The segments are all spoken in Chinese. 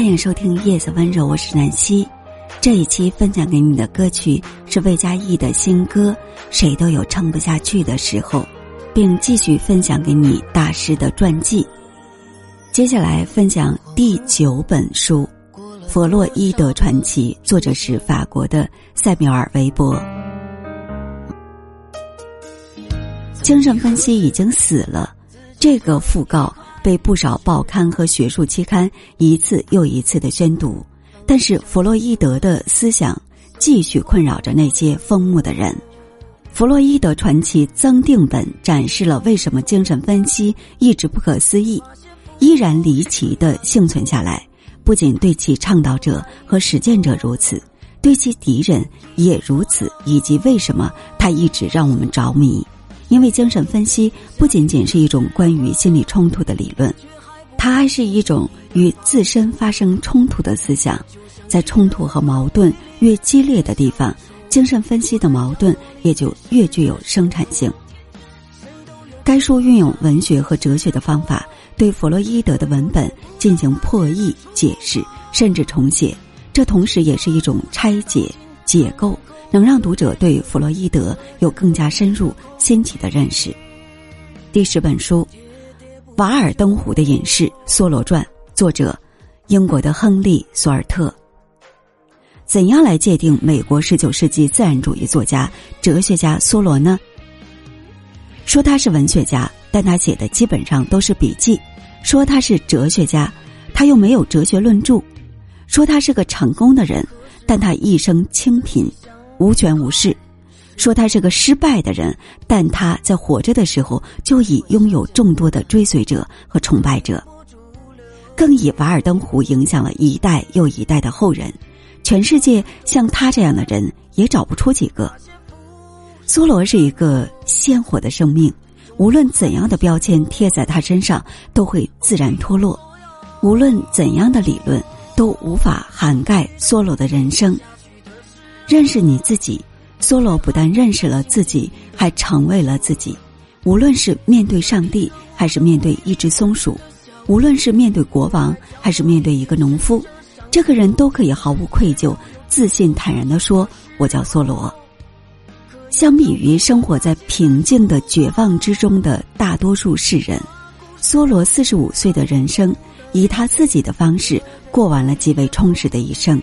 欢迎收听《夜色温柔》，我是南希。这一期分享给你的歌曲是魏佳艺的新歌《谁都有撑不下去的时候》，并继续分享给你大师的传记。接下来分享第九本书《弗洛伊德传奇》，作者是法国的塞缪尔·韦伯。精神分析已经死了，这个讣告。被不少报刊和学术期刊一次又一次的宣读，但是弗洛伊德的思想继续困扰着那些疯目的人。弗洛伊德传奇增订本展示了为什么精神分析一直不可思议，依然离奇的幸存下来。不仅对其倡导者和实践者如此，对其敌人也如此，以及为什么他一直让我们着迷。因为精神分析不仅仅是一种关于心理冲突的理论，它还是一种与自身发生冲突的思想。在冲突和矛盾越激烈的地方，精神分析的矛盾也就越具有生产性。该书运用文学和哲学的方法，对弗洛伊德的文本进行破译、解释，甚至重写。这同时也是一种拆解、解构。能让读者对弗洛伊德有更加深入、新奇的认识。第十本书《瓦尔登湖的隐士：梭罗传》，作者英国的亨利·索尔特。怎样来界定美国十九世纪自然主义作家、哲学家梭罗呢？说他是文学家，但他写的基本上都是笔记；说他是哲学家，他又没有哲学论著；说他是个成功的人，但他一生清贫。无权无势，说他是个失败的人，但他在活着的时候就已拥有众多的追随者和崇拜者，更以《瓦尔登湖》影响了一代又一代的后人。全世界像他这样的人也找不出几个。梭罗是一个鲜活的生命，无论怎样的标签贴在他身上，都会自然脱落；无论怎样的理论，都无法涵盖梭罗的人生。认识你自己，梭罗不但认识了自己，还成为了自己。无论是面对上帝，还是面对一只松鼠；无论是面对国王，还是面对一个农夫，这个人都可以毫无愧疚、自信坦然的说：“我叫梭罗。”相比于生活在平静的绝望之中的大多数世人，梭罗四十五岁的人生，以他自己的方式过完了极为充实的一生。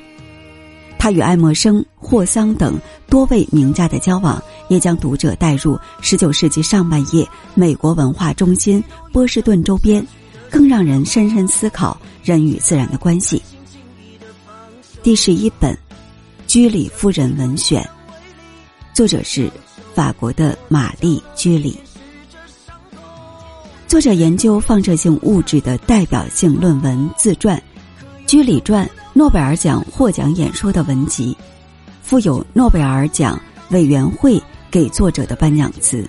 他与爱默生、霍桑等多位名家的交往，也将读者带入十九世纪上半叶美国文化中心波士顿周边，更让人深深思考人与自然的关系。第十一本《居里夫人文选》，作者是法国的玛丽·居里。作者研究放射性物质的代表性论文自传《居里传》。诺贝尔奖获奖演说的文集，附有诺贝尔奖委员会给作者的颁奖词，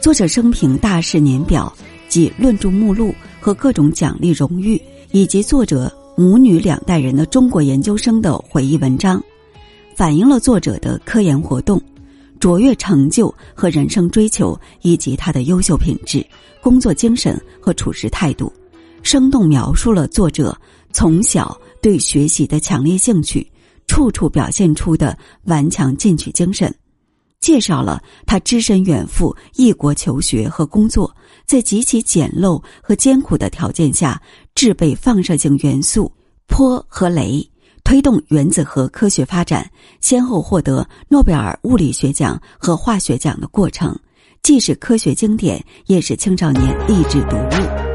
作者生平大事年表及论著目录和各种奖励荣誉，以及作者母女两代人的中国研究生的回忆文章，反映了作者的科研活动、卓越成就和人生追求，以及他的优秀品质、工作精神和处事态度，生动描述了作者从小。对学习的强烈兴趣，处处表现出的顽强进取精神，介绍了他只身远赴异国求学和工作，在极其简陋和艰苦的条件下制备放射性元素钋和镭，推动原子核科学发展，先后获得诺贝尔物理学奖和化学奖的过程，既是科学经典，也是青少年励志读物。